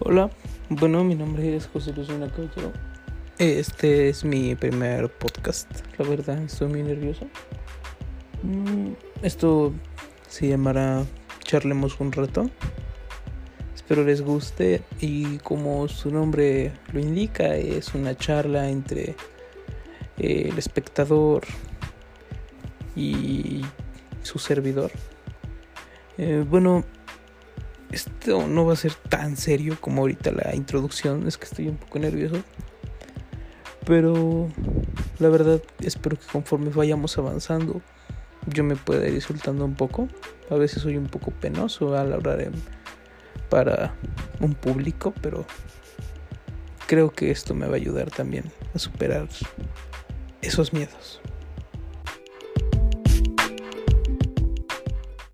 Hola, bueno, mi nombre es José Luis Caballero. Este es mi primer podcast, la verdad, estoy muy nervioso. Mm, esto se llamará Charlemos un rato. Espero les guste y como su nombre lo indica, es una charla entre eh, el espectador y su servidor. Eh, bueno, esto no va a ser tan serio como ahorita la introducción, es que estoy un poco nervioso. Pero la verdad espero que conforme vayamos avanzando yo me pueda ir soltando un poco. A veces soy un poco penoso al hablar para un público, pero creo que esto me va a ayudar también a superar esos miedos.